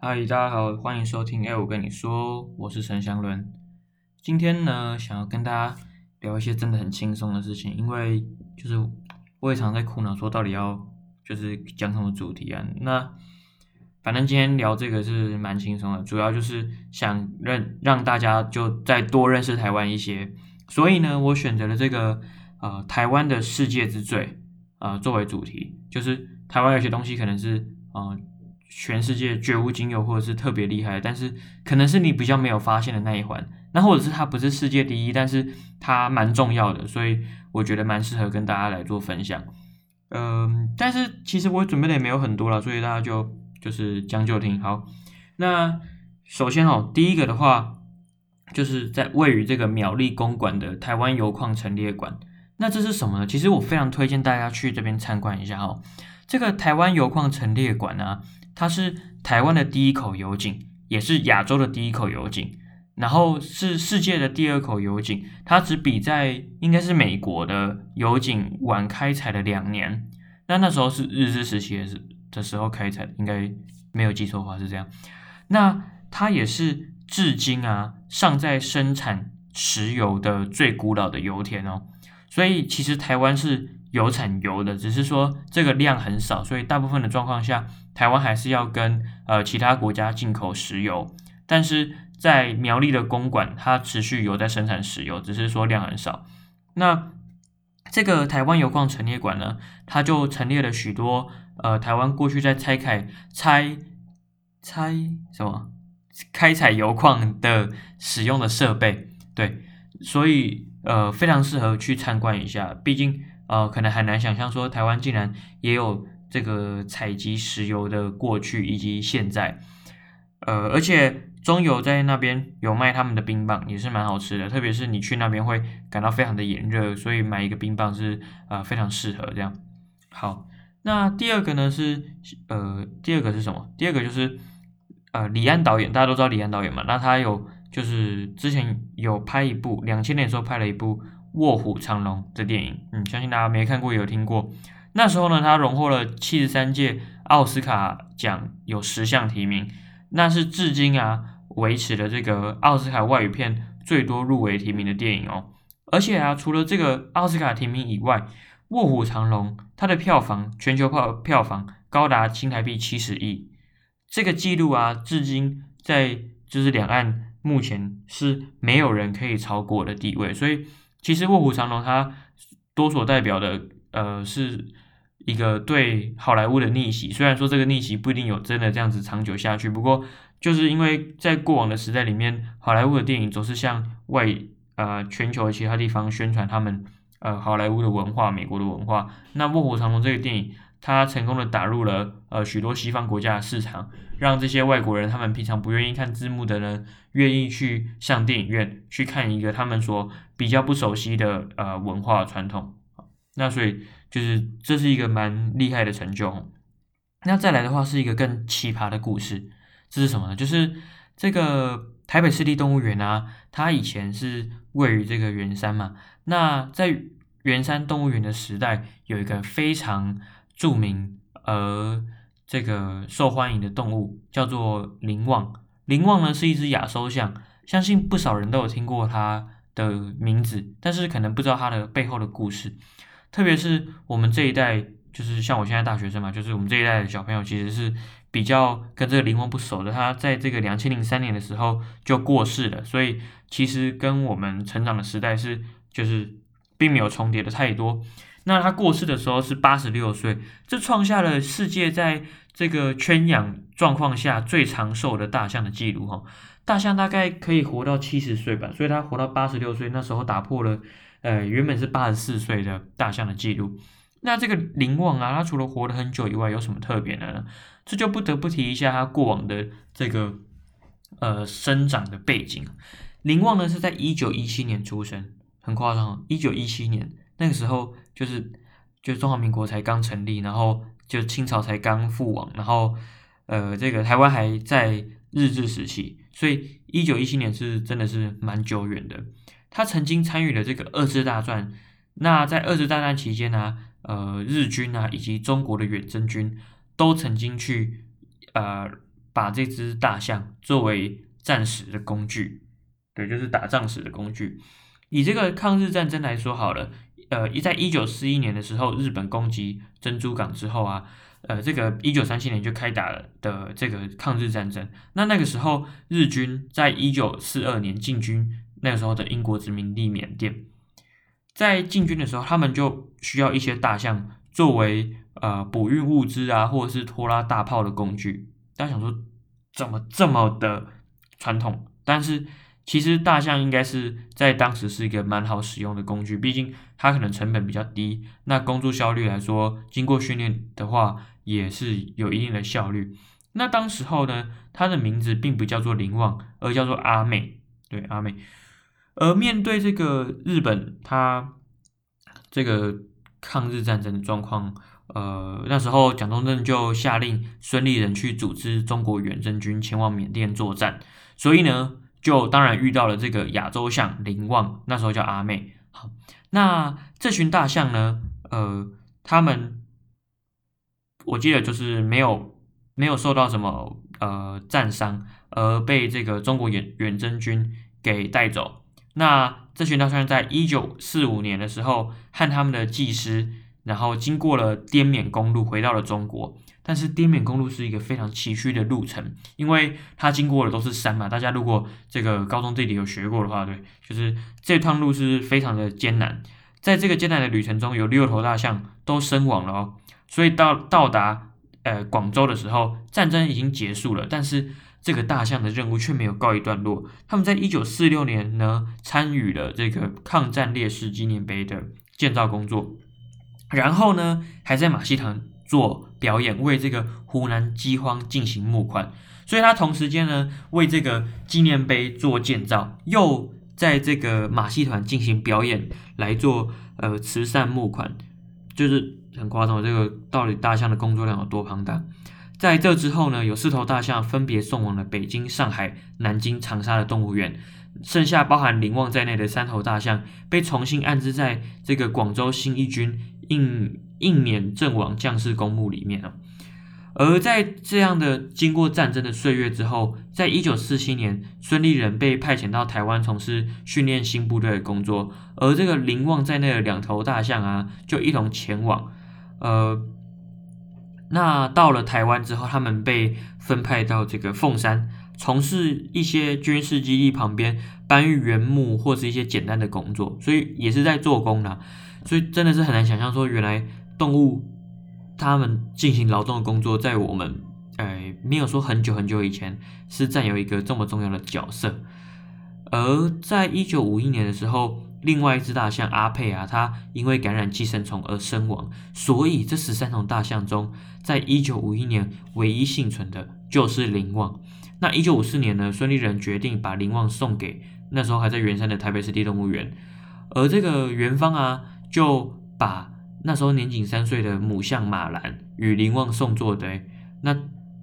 嗨，大家好，欢迎收听。哎，我跟你说，我是陈祥伦。今天呢，想要跟大家聊一些真的很轻松的事情，因为就是我也常在苦恼，说到底要就是讲什么主题啊？那反正今天聊这个是蛮轻松的，主要就是想认让大家就再多认识台湾一些。所以呢，我选择了这个呃台湾的世界之最呃作为主题，就是台湾有些东西可能是呃全世界绝无仅有，或者是特别厉害，但是可能是你比较没有发现的那一环，那或者是它不是世界第一，但是它蛮重要的，所以我觉得蛮适合跟大家来做分享。嗯，但是其实我准备的也没有很多了，所以大家就就是将就听。好，那首先哦，第一个的话。就是在位于这个苗栗公馆的台湾油矿陈列馆，那这是什么呢？其实我非常推荐大家去这边参观一下哦。这个台湾油矿陈列馆呢，它是台湾的第一口油井，也是亚洲的第一口油井，然后是世界的第二口油井。它只比在应该是美国的油井晚开采了两年。那那时候是日治时期的时的时候开采，应该没有记错的话是这样。那它也是。至今啊，尚在生产石油的最古老的油田哦，所以其实台湾是有产油的，只是说这个量很少，所以大部分的状况下，台湾还是要跟呃其他国家进口石油。但是在苗栗的公馆，它持续有在生产石油，只是说量很少。那这个台湾油矿陈列馆呢，它就陈列了许多呃台湾过去在拆开拆拆什么？开采油矿的使用的设备，对，所以呃非常适合去参观一下。毕竟呃可能很难想象说台湾竟然也有这个采集石油的过去以及现在，呃而且中油在那边有卖他们的冰棒，也是蛮好吃的。特别是你去那边会感到非常的炎热，所以买一个冰棒是呃非常适合这样。好，那第二个呢是呃第二个是什么？第二个就是。呃，李安导演，大家都知道李安导演嘛？那他有就是之前有拍一部两千年的时候拍了一部《卧虎藏龙》的电影，嗯，相信大家没看过也有听过。那时候呢，他荣获了七十三届奥斯卡奖，有十项提名，那是至今啊维持了这个奥斯卡外语片最多入围提名的电影哦。而且啊，除了这个奥斯卡提名以外，《卧虎藏龙》它的票房全球票票房高达新台币七十亿。这个记录啊，至今在就是两岸目前是没有人可以超过的地位，所以其实《卧虎藏龙》它多所代表的呃是一个对好莱坞的逆袭，虽然说这个逆袭不一定有真的这样子长久下去，不过就是因为在过往的时代里面，好莱坞的电影总是向外呃全球其他地方宣传他们呃好莱坞的文化、美国的文化，那《卧虎藏龙》这个电影。它成功的打入了呃许多西方国家的市场，让这些外国人他们平常不愿意看字幕的人，愿意去上电影院去看一个他们所比较不熟悉的呃文化传统。那所以就是这是一个蛮厉害的成就。那再来的话是一个更奇葩的故事，这是什么呢？就是这个台北市立动物园啊，它以前是位于这个圆山嘛。那在圆山动物园的时代，有一个非常著名而这个受欢迎的动物叫做林旺。林旺呢是一只亚洲象，相信不少人都有听过它的名字，但是可能不知道它的背后的故事。特别是我们这一代，就是像我现在大学生嘛，就是我们这一代的小朋友，其实是比较跟这个灵旺不熟的。他在这个两千零三年的时候就过世了，所以其实跟我们成长的时代是就是并没有重叠的太多。那他过世的时候是八十六岁，这创下了世界在这个圈养状况下最长寿的大象的记录哈。大象大概可以活到七十岁吧，所以他活到八十六岁，那时候打破了呃原本是八十四岁的大象的记录。那这个林旺啊，他除了活了很久以外，有什么特别的呢？这就不得不提一下他过往的这个呃生长的背景。林旺呢是在一九一七年出生，很夸张，一九一七年。那个时候就是，就中华民国才刚成立，然后就清朝才刚覆亡，然后呃，这个台湾还在日治时期，所以一九一七年是真的是蛮久远的。他曾经参与了这个二次大战，那在二次大战期间呢，呃，日军啊以及中国的远征军都曾经去呃把这只大象作为战时的工具，对，就是打仗时的工具。以这个抗日战争来说好了，呃，一在一九四一年的时候，日本攻击珍珠港之后啊，呃，这个一九三七年就开打了的这个抗日战争。那那个时候，日军在一九四二年进军那个时候的英国殖民地缅甸，在进军的时候，他们就需要一些大象作为呃补运物资啊，或者是拖拉大炮的工具。大家想说，怎么这么的传统？但是其实大象应该是在当时是一个蛮好使用的工具，毕竟它可能成本比较低，那工作效率来说，经过训练的话也是有一定的效率。那当时候呢，它的名字并不叫做林旺，而叫做阿美，对阿美。而面对这个日本，它这个抗日战争的状况。呃，那时候蒋中正就下令孙立人去组织中国远征军前往缅甸作战，所以呢，就当然遇到了这个亚洲象林旺，那时候叫阿妹。好，那这群大象呢，呃，他们我记得就是没有没有受到什么呃战伤，而被这个中国远远征军给带走。那这群大象在一九四五年的时候，和他们的技师。然后经过了滇缅公路，回到了中国。但是滇缅公路是一个非常崎岖的路程，因为它经过的都是山嘛。大家如果这个高中地理有学过的话，对，就是这趟路是非常的艰难。在这个艰难的旅程中，有六头大象都身亡了哦。所以到到达呃广州的时候，战争已经结束了，但是这个大象的任务却没有告一段落。他们在一九四六年呢，参与了这个抗战烈士纪念碑的建造工作。然后呢，还在马戏团做表演，为这个湖南饥荒进行募款。所以他同时间呢，为这个纪念碑做建造，又在这个马戏团进行表演，来做呃慈善募款，就是很夸张。这个到底大象的工作量有多庞大？在这之后呢，有四头大象分别送往了北京、上海、南京、长沙的动物园，剩下包含林旺在内的三头大象被重新安置在这个广州新一军。印印缅阵亡将士公墓里面啊，而在这样的经过战争的岁月之后，在一九四七年，孙立人被派遣到台湾从事训练新部队的工作，而这个林旺在内的两头大象啊，就一同前往。呃，那到了台湾之后，他们被分派到这个凤山，从事一些军事基地旁边搬运原木或是一些简单的工作，所以也是在做工啊。所以真的是很难想象，说原来动物它们进行劳动的工作，在我们哎没有说很久很久以前是占有一个这么重要的角色。而在一九五一年的时候，另外一只大象阿佩啊，它因为感染寄生虫而身亡。所以这十三头大象中，在一九五一年唯一幸存的就是林旺。那一九五四年呢，孙立人决定把林旺送给那时候还在圆山的台北市立动物园，而这个元芳啊。就把那时候年仅三岁的母象马兰与林旺送作的，那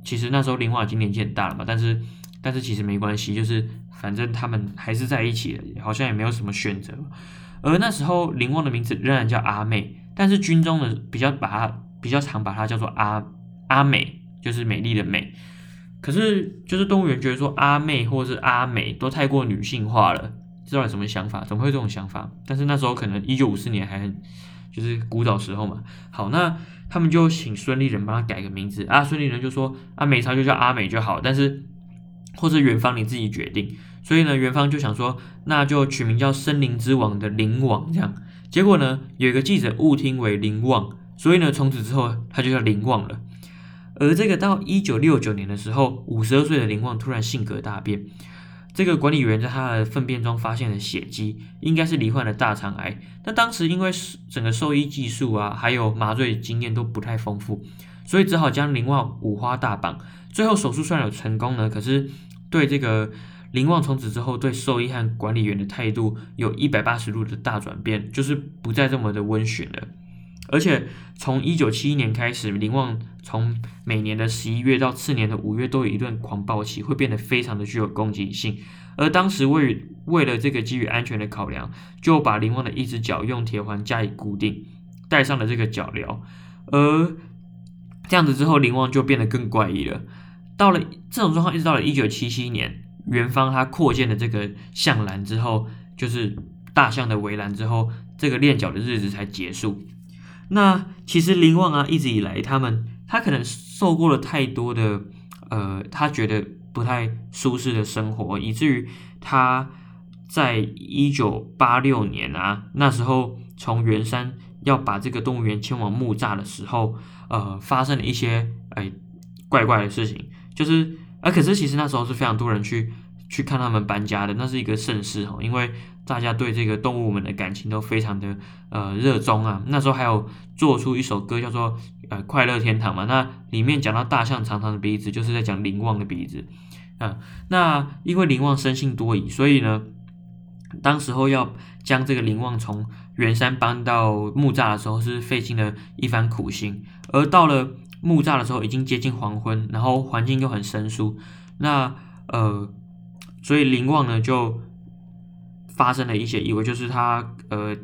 其实那时候林旺已经年纪很大了嘛，但是但是其实没关系，就是反正他们还是在一起的，好像也没有什么选择。而那时候林旺的名字仍然叫阿妹，但是军中的比较把它比较常把它叫做阿阿美，就是美丽的美。可是就是动物园觉得说阿妹或是阿美都太过女性化了。知道有什么想法？怎么会有这种想法？但是那时候可能一九五四年还很就是古早时候嘛。好，那他们就请孙立人帮他改个名字啊。孙立人就说啊，美超就叫阿美就好。但是或者元芳你自己决定。所以呢，元芳就想说，那就取名叫森林之王的林王这样。结果呢，有一个记者误听为林旺，所以呢，从此之后他就叫林旺了。而这个到一九六九年的时候，五十二岁的林旺突然性格大变。这个管理员在他的粪便中发现了血迹，应该是罹患了大肠癌。那当时因为整个兽医技术啊，还有麻醉经验都不太丰富，所以只好将林旺五花大绑。最后手术虽然有成功呢，可是对这个林旺从此之后对兽医和管理员的态度有一百八十度的大转变，就是不再这么的温驯了。而且从一九七一年开始，林旺从每年的十一月到次年的五月都有一段狂暴期，会变得非常的具有攻击性。而当时为为了这个基于安全的考量，就把林旺的一只脚用铁环加以固定，戴上了这个脚镣。而这样子之后，林旺就变得更怪异了。到了这种状况，一直到了一九七七年，元芳他扩建了这个象栏之后，就是大象的围栏之后，这个练脚的日子才结束。那其实林旺啊，一直以来他们他可能受过了太多的呃，他觉得不太舒适的生活，以至于他在一九八六年啊，那时候从圆山要把这个动物园迁往木栅的时候，呃，发生了一些哎怪怪的事情，就是啊，可是其实那时候是非常多人去去看他们搬家的，那是一个盛事哦，因为。大家对这个动物们的感情都非常的呃热衷啊，那时候还有做出一首歌叫做呃快乐天堂嘛，那里面讲到大象长长的鼻子，就是在讲林旺的鼻子啊。那因为林旺生性多疑，所以呢，当时候要将这个林旺从圆山搬到木栅的时候，是费尽了一番苦心。而到了木栅的时候，已经接近黄昏，然后环境又很生疏，那呃，所以林旺呢就。发生了一些意外，就是他呃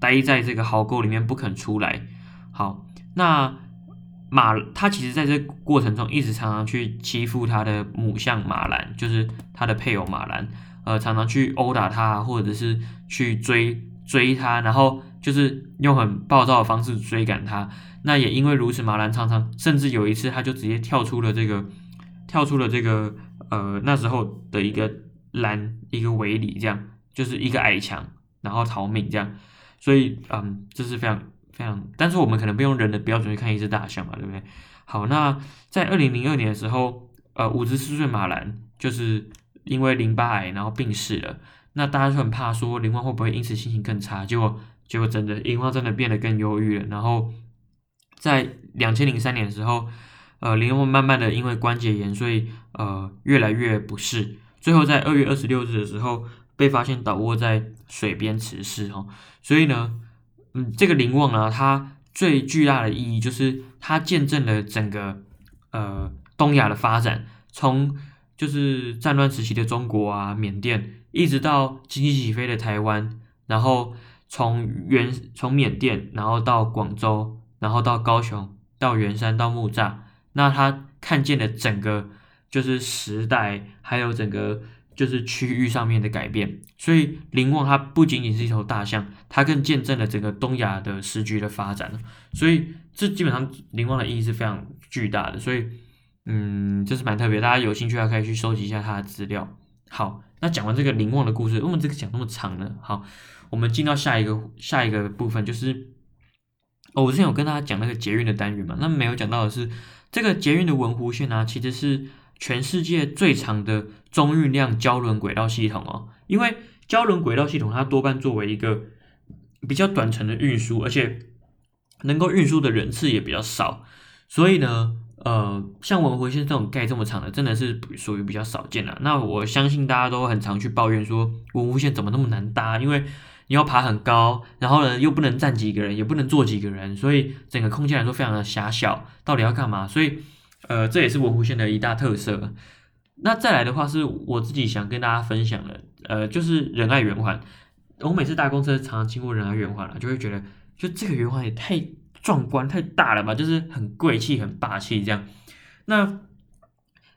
待在这个壕沟里面不肯出来。好，那马他其实在这过程中一直常常去欺负他的母象马兰，就是他的配偶马兰，呃，常常去殴打他，或者是去追追他，然后就是用很暴躁的方式追赶他。那也因为如此，马兰常常甚至有一次他就直接跳出了这个跳出了这个呃那时候的一个栏一个围里这样。就是一个矮墙，然后逃命这样，所以嗯，这是非常非常，但是我们可能不用人的标准去看一只大象嘛，对不对？好，那在二零零二年的时候，呃，五十四岁马兰就是因为淋巴癌然后病逝了，那大家就很怕说林旺会不会因此心情更差，结果结果真的林旺真的变得更忧郁了，然后在两千零三年的时候，呃，林旺慢慢的因为关节炎，所以呃越来越不适，最后在二月二十六日的时候。被发现倒卧在水边辞世哦，所以呢，嗯，这个林旺啊，它最巨大的意义就是它见证了整个呃东亚的发展，从就是战乱时期的中国啊、缅甸，一直到经济起飞的台湾，然后从原从缅甸，然后到广州，然后到高雄，到圆山，到木栅，那他看见了整个就是时代，还有整个。就是区域上面的改变，所以林旺它不仅仅是一头大象，它更见证了整个东亚的时局的发展所以这基本上林旺的意义是非常巨大的，所以嗯，这是蛮特别，大家有兴趣还可以去收集一下它的资料。好，那讲完这个林旺的故事，为什么这个讲那么长呢？好，我们进到下一个下一个部分，就是哦，我之前有跟大家讲那个捷运的单元嘛，那没有讲到的是这个捷运的文湖线啊，其实是。全世界最长的中运量交轮轨道系统哦，因为交轮轨道系统它多半作为一个比较短程的运输，而且能够运输的人次也比较少，所以呢，呃，像文湖线这种盖这么长的，真的是属于比较少见的。那我相信大家都很常去抱怨说文湖线怎么那么难搭，因为你要爬很高，然后呢又不能站几个人，也不能坐几个人，所以整个空间来说非常的狭小，到底要干嘛？所以。呃，这也是文湖线的一大特色。那再来的话，是我自己想跟大家分享的，呃，就是仁爱圆环。我每次搭公车，常常经过仁爱圆环了，就会觉得，就这个圆环也太壮观、太大了吧，就是很贵气、很霸气这样。那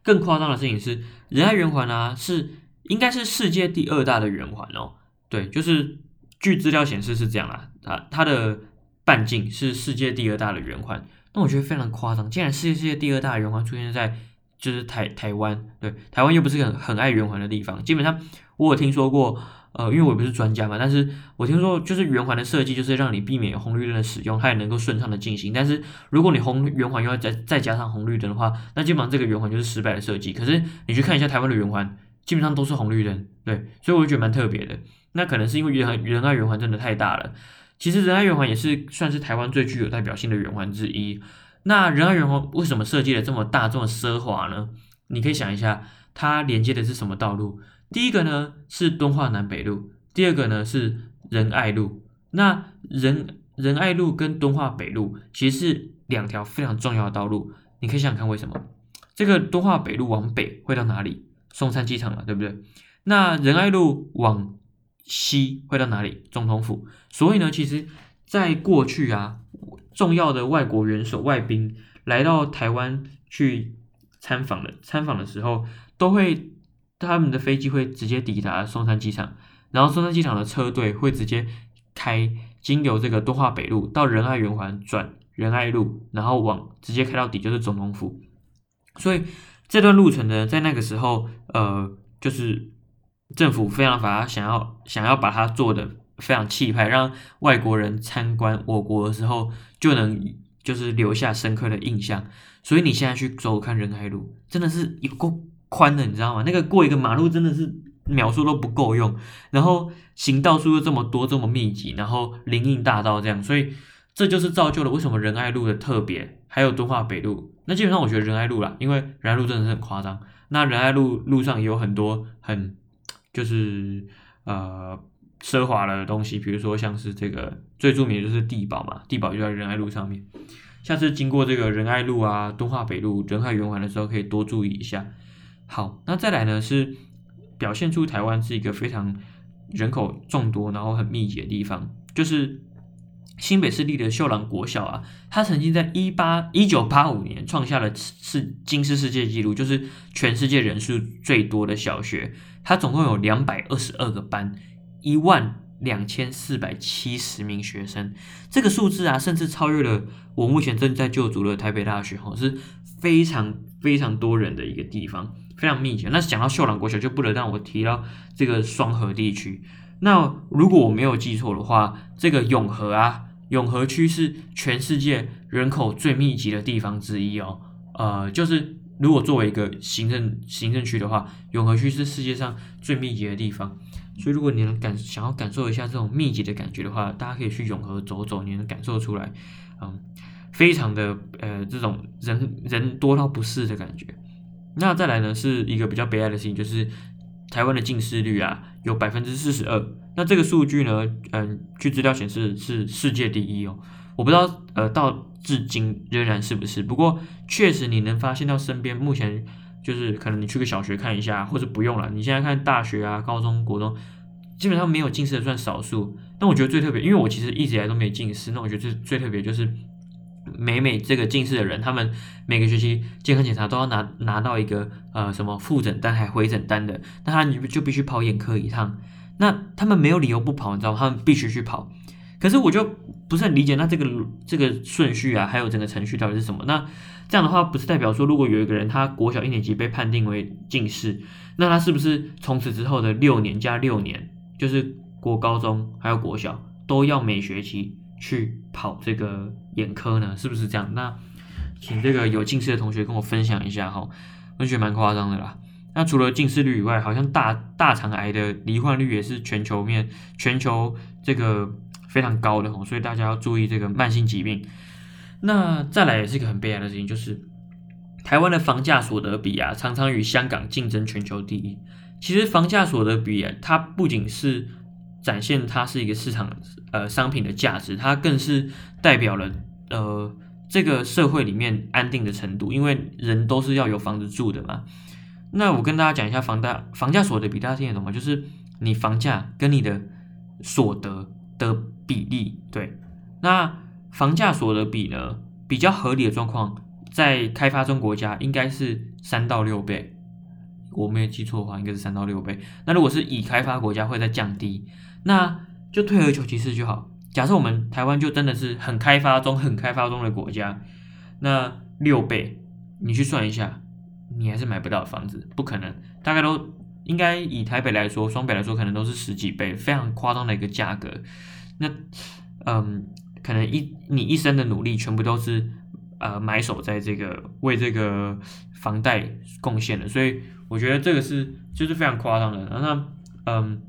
更夸张的事情是，仁爱圆环啊，是应该是世界第二大的圆环哦。对，就是据资料显示是这样啦，啊，它的半径是世界第二大的圆环。那我觉得非常夸张，竟然世界世界第二大圆环出现在就是台台湾，对，台湾又不是很很爱圆环的地方。基本上我有听说过，呃，因为我不是专家嘛，但是我听说就是圆环的设计就是让你避免红绿灯的使用，它也能够顺畅的进行。但是如果你红圆环又要再再加上红绿灯的话，那基本上这个圆环就是失败的设计。可是你去看一下台湾的圆环，基本上都是红绿灯，对，所以我就觉得蛮特别的。那可能是因为圆仁爱圆环真的太大了。其实仁爱圆环也是算是台湾最具有代表性的圆环之一。那仁爱圆环为什么设计的这么大、这么奢华呢？你可以想一下，它连接的是什么道路？第一个呢是敦化南北路，第二个呢是仁爱路。那仁仁爱路跟敦化北路其实是两条非常重要的道路。你可以想想看，为什么这个敦化北路往北会到哪里？松山机场嘛，对不对？那仁爱路往西会到哪里？总统府。所以呢，其实，在过去啊，重要的外国元首、外宾来到台湾去参访的参访的时候，都会他们的飞机会直接抵达松山机场，然后松山机场的车队会直接开经由这个敦化北路到仁爱圆环转仁爱路，然后往直接开到底就是总统府。所以这段路程呢，在那个时候，呃，就是政府非常把它想要想要把它做的非常气派，让外国人参观我国的时候就能就是留下深刻的印象。所以你现在去走看仁爱路，真的是有够宽的，你知道吗？那个过一个马路真的是秒数都不够用，然后行道树又这么多这么密集，然后林荫大道这样，所以这就是造就了为什么仁爱路的特别，还有敦化北路。那基本上我觉得仁爱路啦，因为仁爱路真的是很夸张。那仁爱路路上也有很多很就是呃奢华的东西，比如说像是这个最著名的就是地堡嘛，地堡就在仁爱路上面。下次经过这个仁爱路啊、敦化北路、仁爱圆环的时候，可以多注意一下。好，那再来呢是表现出台湾是一个非常人口众多，然后很密集的地方，就是新北市立的秀朗国小啊，它曾经在一八一九八五年创下了世金氏世界纪录，就是全世界人数最多的小学，它总共有两百二十二个班，一万。两千四百七十名学生，这个数字啊，甚至超越了我目前正在就读的台北大学，哈，是非常非常多人的一个地方，非常密集。那讲到秀朗国小，就不能让我提到这个双河地区。那如果我没有记错的话，这个永和啊，永和区是全世界人口最密集的地方之一哦。呃，就是如果作为一个行政行政区的话，永和区是世界上最密集的地方。所以，如果你能感想要感受一下这种密集的感觉的话，大家可以去永和走走，你能感受出来，嗯，非常的呃，这种人人多到不适的感觉。那再来呢，是一个比较悲哀的事情，就是台湾的近视率啊，有百分之四十二。那这个数据呢，嗯，据资料显示是世界第一哦。我不知道呃，到至今仍然是不是，不过确实你能发现到身边目前。就是可能你去个小学看一下，或者不用了。你现在看大学啊、高中、国中，基本上没有近视的算少数。但我觉得最特别，因为我其实一直以来都没有近视。那我觉得最最特别就是每每这个近视的人，他们每个学期健康检查都要拿拿到一个呃什么复诊单还回诊单的，那他你就必须跑眼科一趟。那他们没有理由不跑，你知道吗？他们必须去跑。可是我就不是很理解，那这个这个顺序啊，还有整个程序到底是什么？那这样的话，不是代表说，如果有一个人他国小一年级被判定为近视，那他是不是从此之后的六年加六年，就是国高中还有国小都要每学期去跑这个眼科呢？是不是这样？那请这个有近视的同学跟我分享一下哈，我觉得蛮夸张的啦。那除了近视率以外，好像大大肠癌的罹患率也是全球面全球这个非常高的哦，所以大家要注意这个慢性疾病。那再来也是一个很悲哀的事情，就是台湾的房价所得比啊，常常与香港竞争全球第一。其实房价所得比啊，它不仅是展现它是一个市场呃商品的价值，它更是代表了呃这个社会里面安定的程度，因为人都是要有房子住的嘛。那我跟大家讲一下房贷房价所得比，大家听得懂吗？就是你房价跟你的所得的比例，对，那。房价所得比呢比较合理的状况，在开发中国家应该是三到六倍，我没有记错的话，应该是三到六倍。那如果是已开发国家会再降低，那就退而求其次就好。假设我们台湾就真的是很开发中、很开发中的国家，那六倍你去算一下，你还是买不到房子，不可能。大概都应该以台北来说、双北来说，可能都是十几倍，非常夸张的一个价格。那嗯。可能一你一生的努力全部都是呃埋首在这个为这个房贷贡献的，所以我觉得这个是就是非常夸张的。那嗯，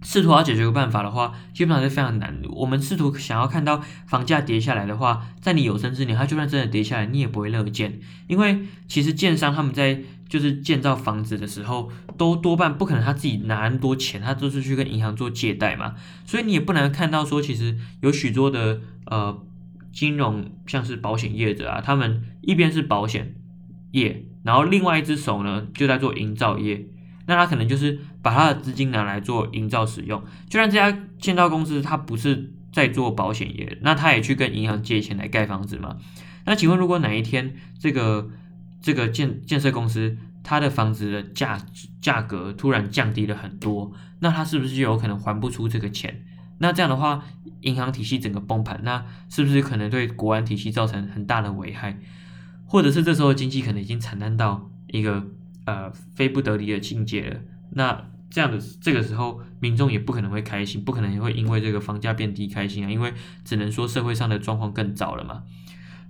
试图要解决个办法的话，基本上是非常难。我们试图想要看到房价跌下来的话，在你有生之年，它就算真的跌下来，你也不会乐见，因为其实建商他们在。就是建造房子的时候，都多半不可能他自己拿那么多钱，他都是去跟银行做借贷嘛，所以你也不能看到说，其实有许多的呃金融，像是保险业者啊，他们一边是保险业，然后另外一只手呢就在做营造业，那他可能就是把他的资金拿来做营造使用，就算这家建造公司他不是在做保险业，那他也去跟银行借钱来盖房子嘛，那请问如果哪一天这个这个建建设公司它的房子的价价格突然降低了很多，那它是不是就有可能还不出这个钱？那这样的话，银行体系整个崩盘，那是不是可能对国安体系造成很大的危害？或者是这时候经济可能已经惨淡到一个呃非不得已的境界了？那这样的这个时候，民众也不可能会开心，不可能也会因为这个房价变低开心啊，因为只能说社会上的状况更糟了嘛。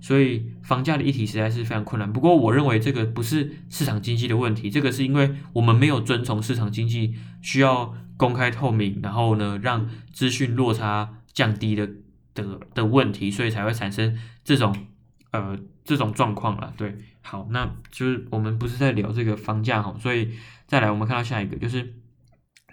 所以房价的议题实在是非常困难。不过我认为这个不是市场经济的问题，这个是因为我们没有遵从市场经济需要公开透明，然后呢让资讯落差降低的的的问题，所以才会产生这种呃这种状况了。对，好，那就是我们不是在聊这个房价哈，所以再来我们看到下一个就是。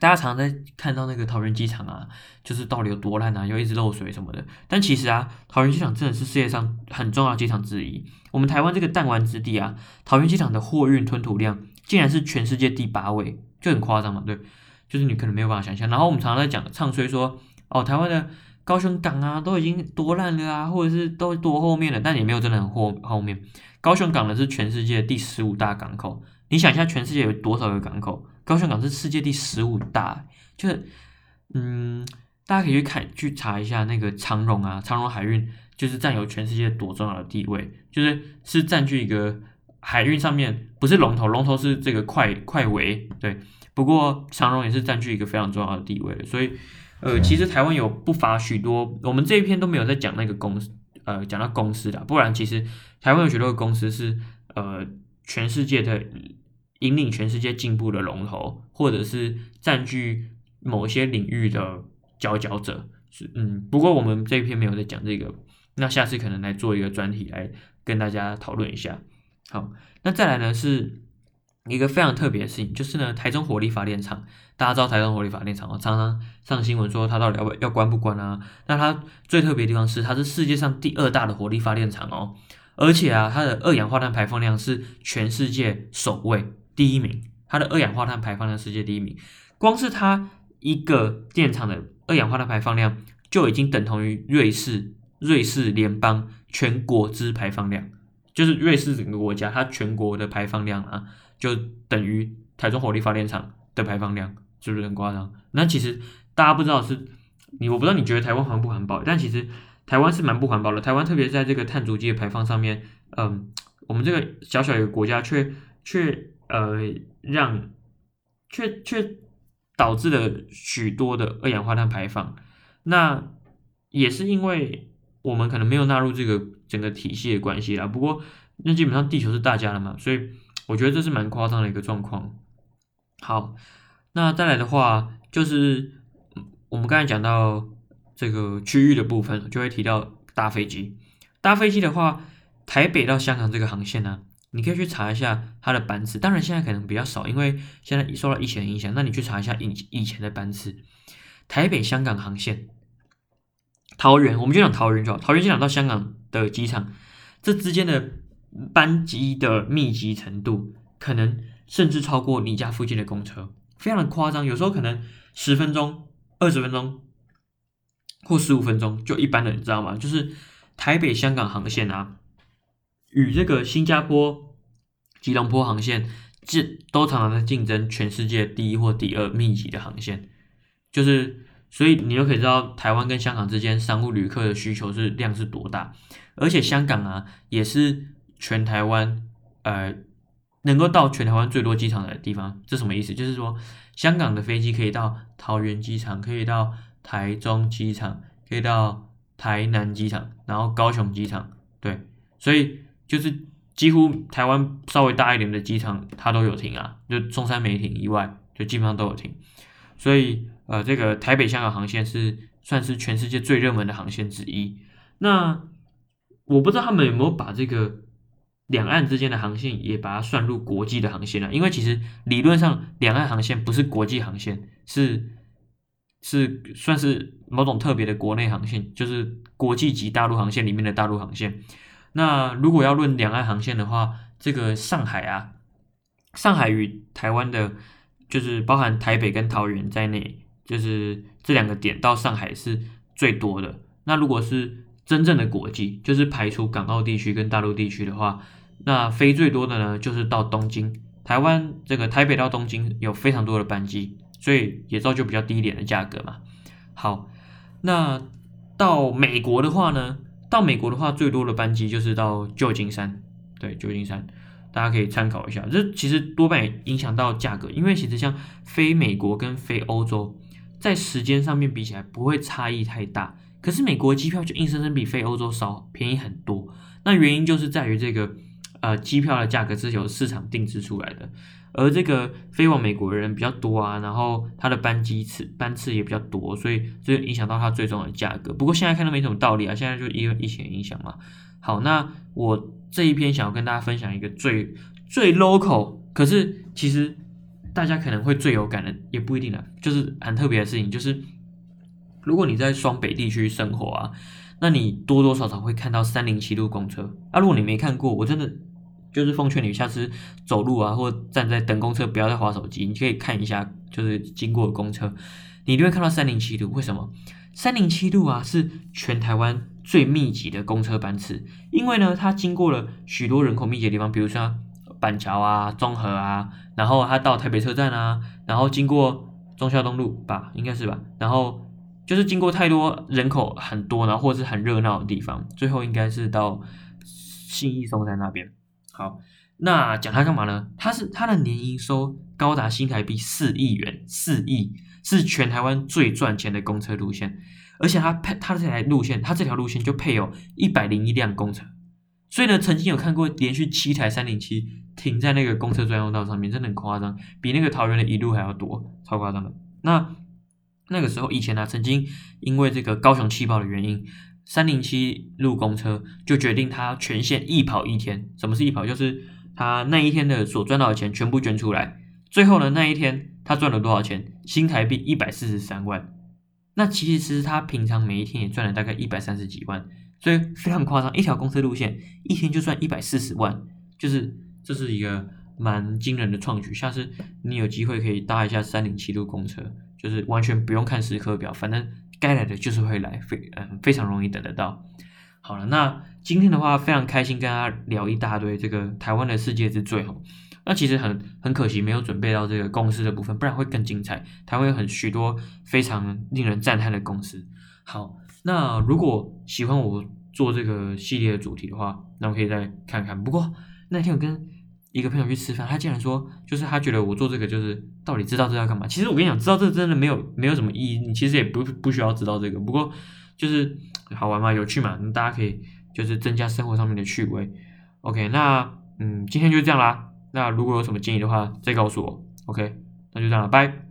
大家常常在看到那个桃园机场啊，就是到底有多烂啊，又一直漏水什么的。但其实啊，桃园机场真的是世界上很重要机场之一。我们台湾这个弹丸之地啊，桃园机场的货运吞吐量竟然是全世界第八位，就很夸张嘛，对，就是你可能没有办法想象。然后我们常常在讲唱衰说，哦，台湾的高雄港啊都已经多烂了啊，或者是都多后面了，但也没有真的很后后面。高雄港呢是全世界第十五大港口，你想一下，全世界有多少个港口？高雄港是世界第十五大，就是，嗯，大家可以去看去查一下那个长荣啊，长荣海运就是占有全世界多重要的地位，就是是占据一个海运上面不是龙头，龙头是这个快快维，对，不过长荣也是占据一个非常重要的地位所以，呃，其实台湾有不乏许多，我们这一篇都没有在讲那个公司，呃，讲到公司的，不然其实台湾有许多公司是呃全世界的。引领全世界进步的龙头，或者是占据某些领域的佼佼者，是嗯。不过我们这一篇没有在讲这个，那下次可能来做一个专题来跟大家讨论一下。好，那再来呢是一个非常特别的事情，就是呢台中火力发电厂，大家知道台中火力发电厂哦，常常上新闻说它到底要要关不关啊？那它最特别的地方是，它是世界上第二大的火力发电厂哦，而且啊它的二氧化碳排放量是全世界首位。第一名，它的二氧化碳排放量世界第一名，光是它一个电厂的二氧化碳排放量就已经等同于瑞士瑞士联邦全国之排放量，就是瑞士整个国家它全国的排放量啊，就等于台中火力发电厂的排放量，是不是很夸张？那其实大家不知道是你，我不知道你觉得台湾环不环保，但其实台湾是蛮不环保的。台湾特别在这个碳足迹的排放上面，嗯，我们这个小小一个国家却却。呃，让却却导致了许多的二氧化碳排放，那也是因为我们可能没有纳入这个整个体系的关系啦。不过，那基本上地球是大家的嘛，所以我觉得这是蛮夸张的一个状况。好，那再来的话，就是我们刚才讲到这个区域的部分，就会提到大飞机。大飞机的话，台北到香港这个航线呢？你可以去查一下它的班次，当然现在可能比较少，因为现在受到疫情的影响。那你去查一下以以前的班次，台北香港航线，桃园，我们就讲桃园就好，桃园机场到香港的机场，这之间的班机的密集程度，可能甚至超过你家附近的公车，非常的夸张。有时候可能十分钟、二十分钟或十五分钟就一般的，你知道吗？就是台北香港航线啊。与这个新加坡吉隆坡航线，这都常常在竞争全世界第一或第二密集的航线，就是所以你就可以知道台湾跟香港之间商务旅客的需求是量是多大，而且香港啊也是全台湾呃能够到全台湾最多机场的地方，这什么意思？就是说香港的飞机可以到桃园机场，可以到台中机场，可以到台南机场，然后高雄机场，对，所以。就是几乎台湾稍微大一点的机场，它都有停啊，就中山没停以外，就基本上都有停。所以，呃，这个台北香港航线是算是全世界最热门的航线之一。那我不知道他们有没有把这个两岸之间的航线也把它算入国际的航线了，因为其实理论上两岸航线不是国际航线，是是算是某种特别的国内航线，就是国际级大陆航线里面的大陆航线。那如果要论两岸航线的话，这个上海啊，上海与台湾的，就是包含台北跟桃园在内，就是这两个点到上海是最多的。那如果是真正的国际，就是排除港澳地区跟大陆地区的话，那飞最多的呢，就是到东京。台湾这个台北到东京有非常多的班机，所以也造就比较低一点的价格嘛。好，那到美国的话呢，到美国的话最多的班机就是到旧金山，对，旧金山，大家可以参考一下。这其实多半也影响到价格，因为其实像飞美国跟飞欧洲，在时间上面比起来不会差异太大，可是美国机票就硬生生比飞欧洲少便宜很多。那原因就是在于这个。呃，机票的价格是由市场定制出来的，而这个飞往美国的人比较多啊，然后它的班机次班次也比较多，所以这影响到它最终的价格。不过现在看都没什么道理啊，现在就因为疫情影响嘛。好，那我这一篇想要跟大家分享一个最最 local，可是其实大家可能会最有感的，也不一定的，就是很特别的事情，就是如果你在双北地区生活啊，那你多多少少会看到三零七路公车啊。如果你没看过，我真的。就是奉劝你下次走路啊，或站在等公车，不要再划手机。你可以看一下，就是经过公车，你就会看到三零七路。为什么？三零七路啊，是全台湾最密集的公车班次，因为呢，它经过了许多人口密集的地方，比如说板桥啊、中和啊，然后它到台北车站啊，然后经过忠孝东路吧，应该是吧，然后就是经过太多人口很多，然后或是很热闹的地方，最后应该是到信义松山那边。好，那讲它干嘛呢？它是它的年营收高达新台币四亿元，四亿是全台湾最赚钱的公车路线，而且它配它这台路线，它这条路线就配有一百零一辆公车，所以呢，曾经有看过连续七台三零七停在那个公车专用道上面，真的很夸张，比那个桃园的一路还要多，超夸张的。那那个时候以前呢，曾经因为这个高雄气爆的原因。三零七路公车就决定他全线一跑一天。什么是一跑？就是他那一天的所赚到的钱全部捐出来。最后呢，那一天他赚了多少钱？新台币一百四十三万。那其实他平常每一天也赚了大概一百三十几万，所以非常夸张。一条公车路线一天就赚一百四十万，就是这是一个蛮惊人的创举。下次你有机会可以搭一下三零七路公车，就是完全不用看时刻表，反正。该来的就是会来，非嗯非常容易等得到。好了，那今天的话非常开心跟大家聊一大堆这个台湾的世界之最哈。那其实很很可惜没有准备到这个公司的部分，不然会更精彩。台湾有很许多非常令人赞叹的公司。好，那如果喜欢我做这个系列的主题的话，那我可以再看看。不过那天我跟一个朋友去吃饭，他竟然说，就是他觉得我做这个就是到底知道这要干嘛？其实我跟你讲，知道这真的没有没有什么意义，你其实也不不需要知道这个。不过就是好玩嘛，有趣嘛，那大家可以就是增加生活上面的趣味。OK，那嗯，今天就这样啦。那如果有什么建议的话，再告诉我。OK，那就这样了，拜。